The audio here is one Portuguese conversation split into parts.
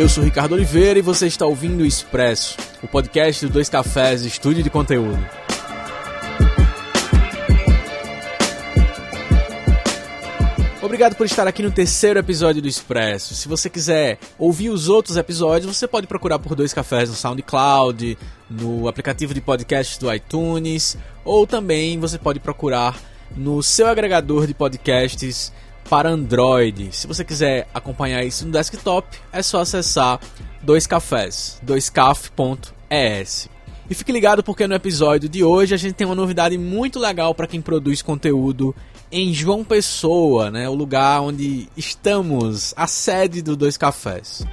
Eu sou Ricardo Oliveira e você está ouvindo o Expresso, o podcast do Dois Cafés, estúdio de conteúdo. Obrigado por estar aqui no terceiro episódio do Expresso. Se você quiser ouvir os outros episódios, você pode procurar por Dois Cafés no SoundCloud, no aplicativo de podcasts do iTunes, ou também você pode procurar no seu agregador de podcasts para Android. Se você quiser acompanhar isso no desktop, é só acessar dois cafés, doiscaf.es. E fique ligado porque no episódio de hoje a gente tem uma novidade muito legal para quem produz conteúdo em João Pessoa, né, o lugar onde estamos, a sede do Dois Cafés.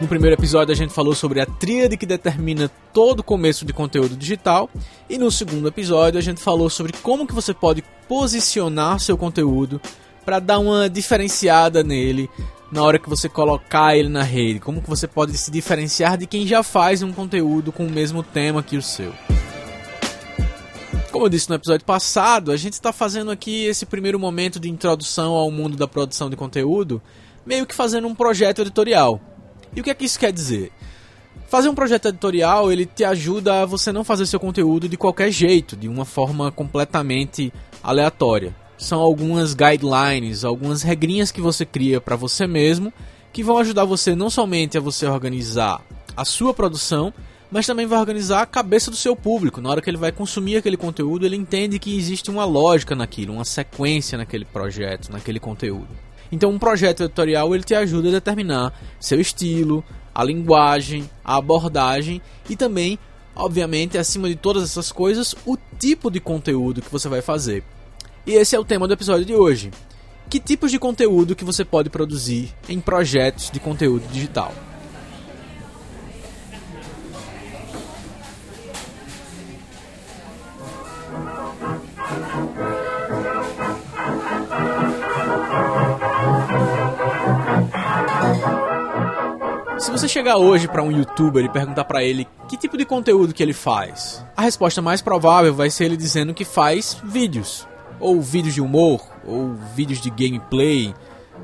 No primeiro episódio a gente falou sobre a tríade que determina todo o começo de conteúdo digital e no segundo episódio a gente falou sobre como que você pode posicionar seu conteúdo para dar uma diferenciada nele na hora que você colocar ele na rede, como que você pode se diferenciar de quem já faz um conteúdo com o mesmo tema que o seu. Como eu disse no episódio passado, a gente está fazendo aqui esse primeiro momento de introdução ao mundo da produção de conteúdo, meio que fazendo um projeto editorial. E o que é que isso quer dizer? Fazer um projeto editorial, ele te ajuda a você não fazer seu conteúdo de qualquer jeito, de uma forma completamente aleatória. São algumas guidelines, algumas regrinhas que você cria para você mesmo, que vão ajudar você não somente a você organizar a sua produção, mas também vai organizar a cabeça do seu público. Na hora que ele vai consumir aquele conteúdo, ele entende que existe uma lógica naquilo, uma sequência naquele projeto, naquele conteúdo. Então, um projeto editorial ele te ajuda a determinar seu estilo, a linguagem, a abordagem e também, obviamente, acima de todas essas coisas, o tipo de conteúdo que você vai fazer. E esse é o tema do episódio de hoje. Que tipos de conteúdo que você pode produzir em projetos de conteúdo digital? Você chegar hoje para um youtuber e perguntar para ele que tipo de conteúdo que ele faz, a resposta mais provável vai ser ele dizendo que faz vídeos, ou vídeos de humor, ou vídeos de gameplay,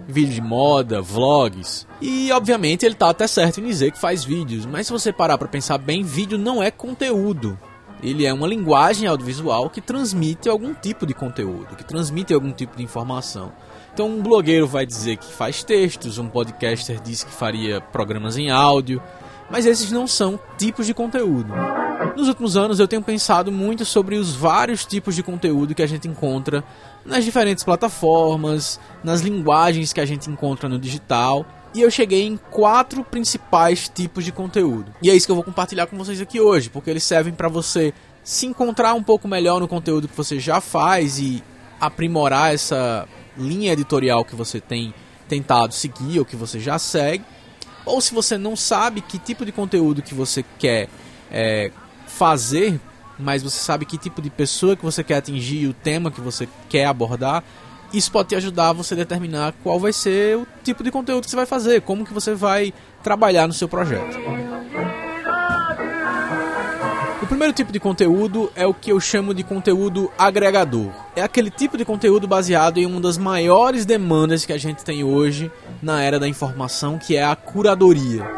vídeos de moda, vlogs. E obviamente ele tá até certo em dizer que faz vídeos, mas se você parar para pensar bem, vídeo não é conteúdo. Ele é uma linguagem audiovisual que transmite algum tipo de conteúdo, que transmite algum tipo de informação. Então, um blogueiro vai dizer que faz textos, um podcaster diz que faria programas em áudio, mas esses não são tipos de conteúdo. Nos últimos anos eu tenho pensado muito sobre os vários tipos de conteúdo que a gente encontra nas diferentes plataformas, nas linguagens que a gente encontra no digital, e eu cheguei em quatro principais tipos de conteúdo. E é isso que eu vou compartilhar com vocês aqui hoje, porque eles servem para você se encontrar um pouco melhor no conteúdo que você já faz e aprimorar essa linha editorial que você tem tentado seguir ou que você já segue, ou se você não sabe que tipo de conteúdo que você quer é, fazer, mas você sabe que tipo de pessoa que você quer atingir, o tema que você quer abordar, isso pode te ajudar a você determinar qual vai ser o tipo de conteúdo que você vai fazer, como que você vai trabalhar no seu projeto primeiro tipo de conteúdo é o que eu chamo de conteúdo agregador. É aquele tipo de conteúdo baseado em uma das maiores demandas que a gente tem hoje na era da informação, que é a curadoria.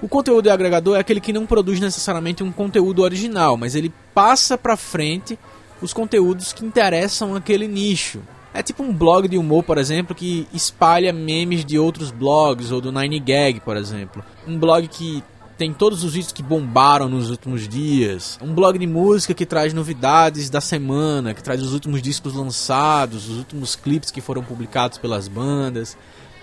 O conteúdo agregador é aquele que não produz necessariamente um conteúdo original, mas ele passa para frente os conteúdos que interessam aquele nicho. É tipo um blog de humor, por exemplo, que espalha memes de outros blogs, ou do 9gag, por exemplo. Um blog que tem todos os vídeos que bombaram nos últimos dias. Um blog de música que traz novidades da semana, que traz os últimos discos lançados, os últimos clipes que foram publicados pelas bandas.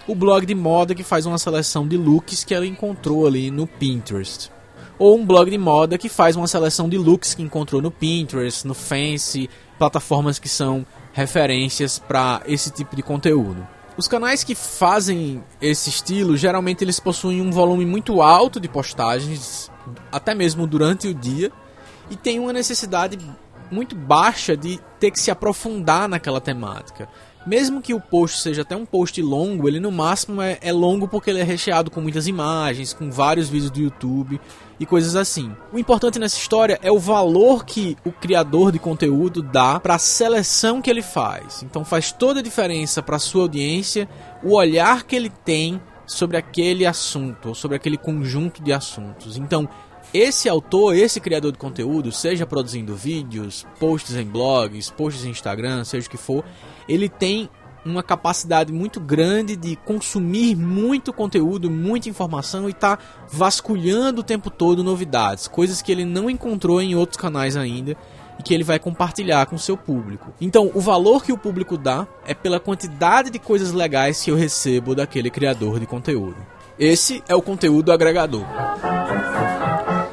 O blog de moda que faz uma seleção de looks que ela encontrou ali no Pinterest. Ou um blog de moda que faz uma seleção de looks que encontrou no Pinterest, no Fancy, plataformas que são referências para esse tipo de conteúdo. Os canais que fazem esse estilo, geralmente eles possuem um volume muito alto de postagens, até mesmo durante o dia, e tem uma necessidade muito baixa de ter que se aprofundar naquela temática. Mesmo que o post seja até um post longo, ele no máximo é, é, longo porque ele é recheado com muitas imagens, com vários vídeos do YouTube e coisas assim. O importante nessa história é o valor que o criador de conteúdo dá para a seleção que ele faz. Então faz toda a diferença para sua audiência o olhar que ele tem sobre aquele assunto, ou sobre aquele conjunto de assuntos. Então, esse autor, esse criador de conteúdo, seja produzindo vídeos, posts em blogs, posts em Instagram, seja o que for, ele tem uma capacidade muito grande de consumir muito conteúdo, muita informação e tá vasculhando o tempo todo novidades, coisas que ele não encontrou em outros canais ainda e que ele vai compartilhar com seu público. Então, o valor que o público dá é pela quantidade de coisas legais que eu recebo daquele criador de conteúdo. Esse é o conteúdo agregador.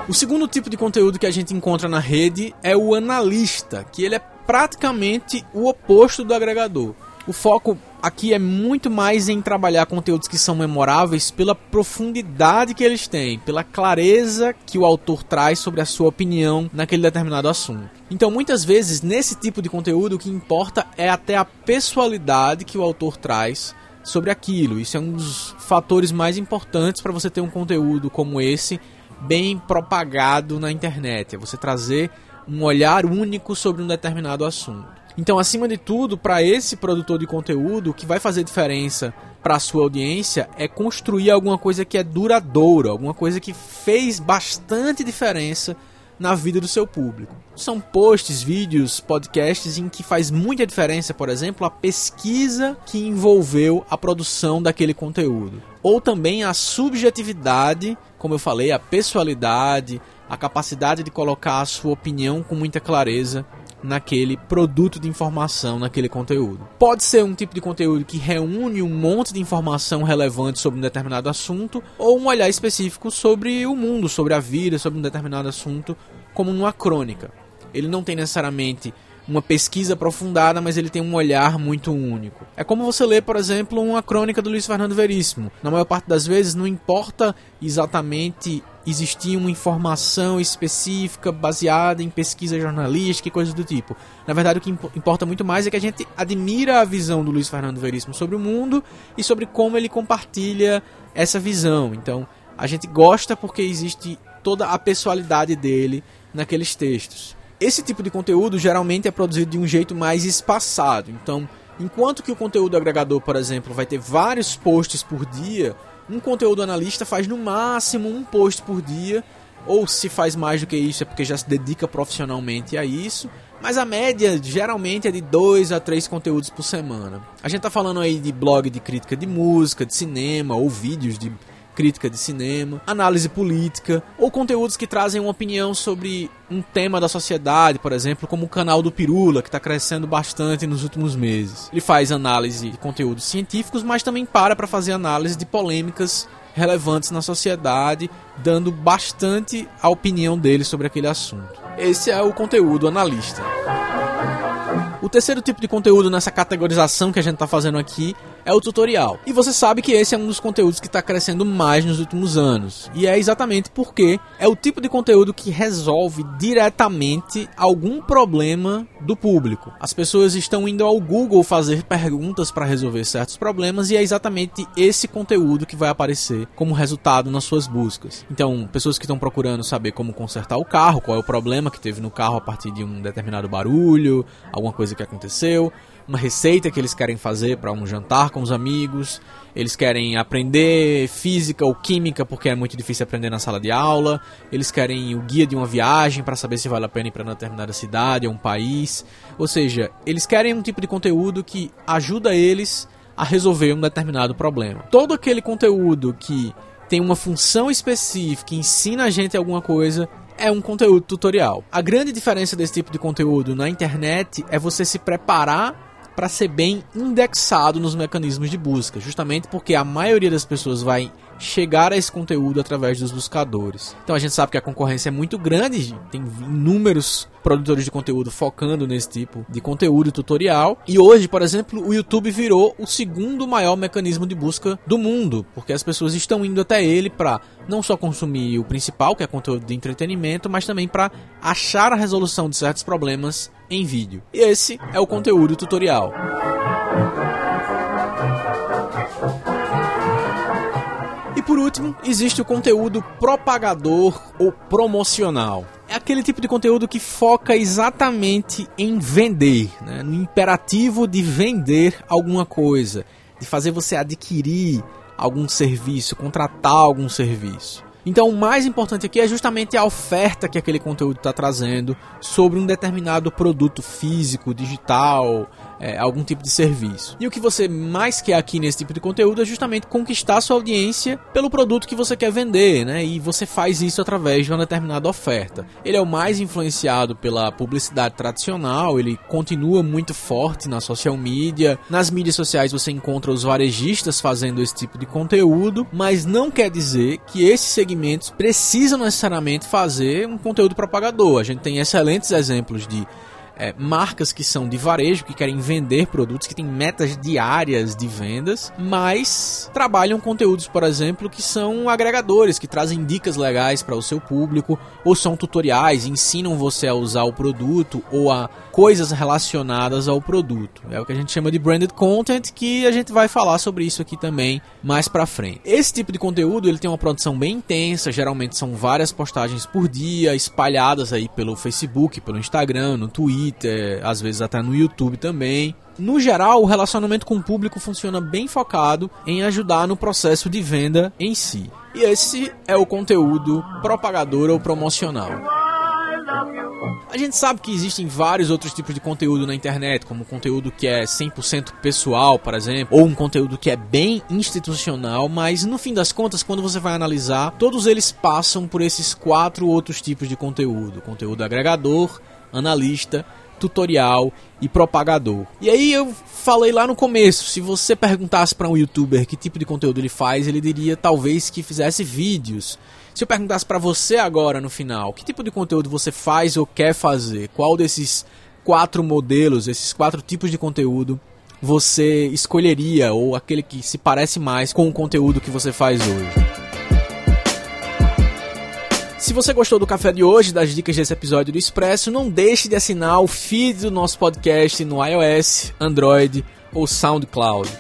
O segundo tipo de conteúdo que a gente encontra na rede é o analista, que ele é praticamente o oposto do agregador. O foco aqui é muito mais em trabalhar conteúdos que são memoráveis pela profundidade que eles têm, pela clareza que o autor traz sobre a sua opinião naquele determinado assunto. Então, muitas vezes, nesse tipo de conteúdo, o que importa é até a pessoalidade que o autor traz sobre aquilo. Isso é um dos fatores mais importantes para você ter um conteúdo como esse bem propagado na internet. É você trazer um olhar único sobre um determinado assunto. Então, acima de tudo, para esse produtor de conteúdo, o que vai fazer diferença para a sua audiência é construir alguma coisa que é duradoura, alguma coisa que fez bastante diferença na vida do seu público. São posts, vídeos, podcasts em que faz muita diferença, por exemplo, a pesquisa que envolveu a produção daquele conteúdo. Ou também a subjetividade, como eu falei, a pessoalidade, a capacidade de colocar a sua opinião com muita clareza naquele produto de informação, naquele conteúdo. Pode ser um tipo de conteúdo que reúne um monte de informação relevante sobre um determinado assunto, ou um olhar específico sobre o mundo, sobre a vida, sobre um determinado assunto, como numa crônica. Ele não tem necessariamente uma pesquisa aprofundada, mas ele tem um olhar muito único. É como você lê, por exemplo, uma crônica do Luiz Fernando Veríssimo. Na maior parte das vezes, não importa exatamente existir uma informação específica baseada em pesquisa jornalística e coisas do tipo. Na verdade, o que importa muito mais é que a gente admira a visão do Luiz Fernando Veríssimo sobre o mundo e sobre como ele compartilha essa visão. Então, a gente gosta porque existe toda a pessoalidade dele naqueles textos. Esse tipo de conteúdo geralmente é produzido de um jeito mais espaçado. Então, enquanto que o conteúdo agregador, por exemplo, vai ter vários posts por dia, um conteúdo analista faz no máximo um post por dia, ou se faz mais do que isso é porque já se dedica profissionalmente a isso. Mas a média geralmente é de dois a três conteúdos por semana. A gente tá falando aí de blog de crítica de música, de cinema ou vídeos de crítica de cinema, análise política ou conteúdos que trazem uma opinião sobre um tema da sociedade, por exemplo, como o canal do Pirula, que está crescendo bastante nos últimos meses. Ele faz análise de conteúdos científicos, mas também para para fazer análise de polêmicas relevantes na sociedade, dando bastante a opinião dele sobre aquele assunto. Esse é o conteúdo analista. O terceiro tipo de conteúdo nessa categorização que a gente está fazendo aqui é o tutorial. E você sabe que esse é um dos conteúdos que está crescendo mais nos últimos anos. E é exatamente porque é o tipo de conteúdo que resolve diretamente algum problema do público. As pessoas estão indo ao Google fazer perguntas para resolver certos problemas e é exatamente esse conteúdo que vai aparecer como resultado nas suas buscas. Então, pessoas que estão procurando saber como consertar o carro, qual é o problema que teve no carro a partir de um determinado barulho, alguma coisa que aconteceu uma receita que eles querem fazer para um jantar com os amigos, eles querem aprender física ou química porque é muito difícil aprender na sala de aula, eles querem o guia de uma viagem para saber se vale a pena ir para determinada cidade ou um país. Ou seja, eles querem um tipo de conteúdo que ajuda eles a resolver um determinado problema. Todo aquele conteúdo que tem uma função específica, ensina a gente alguma coisa, é um conteúdo tutorial. A grande diferença desse tipo de conteúdo na internet é você se preparar para ser bem indexado nos mecanismos de busca, justamente porque a maioria das pessoas vai chegar a esse conteúdo através dos buscadores. Então a gente sabe que a concorrência é muito grande, tem inúmeros produtores de conteúdo focando nesse tipo de conteúdo tutorial. E hoje, por exemplo, o YouTube virou o segundo maior mecanismo de busca do mundo, porque as pessoas estão indo até ele para não só consumir o principal, que é conteúdo de entretenimento, mas também para achar a resolução de certos problemas em vídeo. E esse é o conteúdo tutorial. E por último, existe o conteúdo propagador ou promocional. É aquele tipo de conteúdo que foca exatamente em vender, né? no imperativo de vender alguma coisa, de fazer você adquirir algum serviço, contratar algum serviço. Então, o mais importante aqui é justamente a oferta que aquele conteúdo está trazendo sobre um determinado produto físico, digital, é, algum tipo de serviço. E o que você mais quer aqui nesse tipo de conteúdo é justamente conquistar sua audiência pelo produto que você quer vender, né? E você faz isso através de uma determinada oferta. Ele é o mais influenciado pela publicidade tradicional, ele continua muito forte na social media. Nas mídias sociais você encontra os varejistas fazendo esse tipo de conteúdo, mas não quer dizer que esses segmentos precisam necessariamente fazer um conteúdo propagador. A gente tem excelentes exemplos de é, marcas que são de varejo, que querem vender produtos, que têm metas diárias de vendas, mas trabalham conteúdos, por exemplo, que são agregadores, que trazem dicas legais para o seu público, ou são tutoriais, ensinam você a usar o produto ou a coisas relacionadas ao produto. É o que a gente chama de branded content, que a gente vai falar sobre isso aqui também mais para frente. Esse tipo de conteúdo ele tem uma produção bem intensa, geralmente são várias postagens por dia, espalhadas aí pelo Facebook, pelo Instagram, no Twitter, às vezes até no YouTube também. No geral, o relacionamento com o público funciona bem focado em ajudar no processo de venda em si. E esse é o conteúdo propagador ou promocional. A gente sabe que existem vários outros tipos de conteúdo na internet, como conteúdo que é 100% pessoal, por exemplo, ou um conteúdo que é bem institucional, mas no fim das contas, quando você vai analisar, todos eles passam por esses quatro outros tipos de conteúdo: conteúdo agregador, analista, tutorial e propagador. E aí eu falei lá no começo, se você perguntasse para um youtuber que tipo de conteúdo ele faz, ele diria talvez que fizesse vídeos. Se eu perguntasse para você agora no final, que tipo de conteúdo você faz ou quer fazer? Qual desses quatro modelos, esses quatro tipos de conteúdo você escolheria ou aquele que se parece mais com o conteúdo que você faz hoje? Se você gostou do café de hoje, das dicas desse episódio do Expresso, não deixe de assinar o feed do nosso podcast no iOS, Android ou SoundCloud.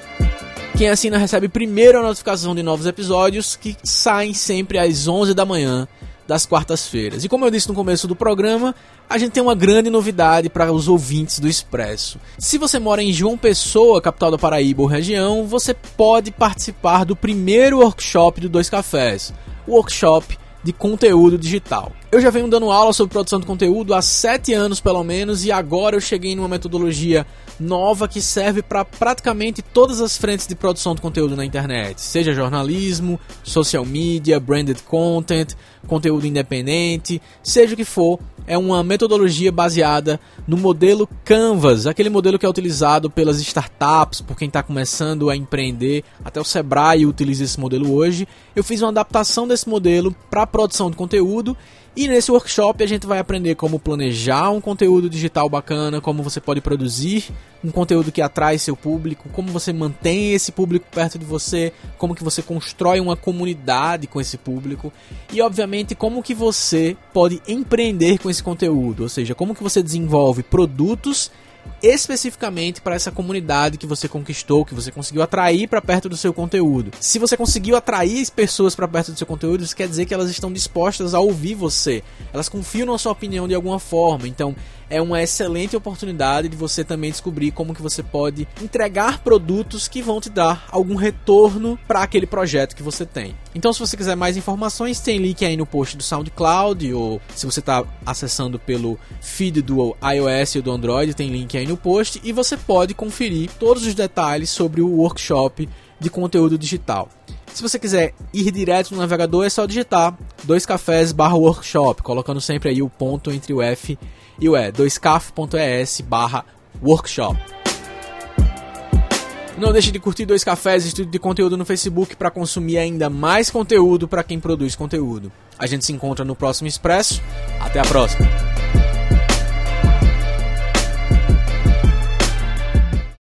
Quem assina recebe primeiro a notificação de novos episódios que saem sempre às 11 da manhã das quartas-feiras. E como eu disse no começo do programa, a gente tem uma grande novidade para os ouvintes do Expresso. Se você mora em João Pessoa, capital da Paraíba ou região, você pode participar do primeiro workshop do Dois Cafés. O workshop de conteúdo digital. Eu já venho dando aula sobre produção de conteúdo há sete anos pelo menos e agora eu cheguei numa metodologia nova que serve para praticamente todas as frentes de produção de conteúdo na internet, seja jornalismo, social media, branded content, conteúdo independente, seja o que for, é uma metodologia baseada no modelo Canvas, aquele modelo que é utilizado pelas startups, por quem está começando a empreender, até o Sebrae utiliza esse modelo hoje. Eu fiz uma adaptação desse modelo para produção de conteúdo e nesse workshop a gente vai aprender como planejar um conteúdo digital bacana, como você pode produzir um conteúdo que atrai seu público, como você mantém esse público perto de você, como que você constrói uma comunidade com esse público e obviamente como que você pode empreender com esse conteúdo, ou seja, como que você desenvolve produtos especificamente para essa comunidade que você conquistou, que você conseguiu atrair para perto do seu conteúdo. Se você conseguiu atrair pessoas para perto do seu conteúdo, isso quer dizer que elas estão dispostas a ouvir você. Elas confiam na sua opinião de alguma forma. Então, é uma excelente oportunidade de você também descobrir como que você pode entregar produtos que vão te dar algum retorno para aquele projeto que você tem. Então, se você quiser mais informações, tem link aí no post do SoundCloud ou se você está acessando pelo feed do iOS ou do Android, tem link aí no post e você pode conferir todos os detalhes sobre o workshop de conteúdo digital. Se você quiser ir direto no navegador, é só digitar dois cafés barra workshop, colocando sempre aí o ponto entre o F e o E, 2caf.es barra workshop. Não deixe de curtir Dois Cafés, estudo de conteúdo no Facebook para consumir ainda mais conteúdo para quem produz conteúdo. A gente se encontra no próximo Expresso. Até a próxima!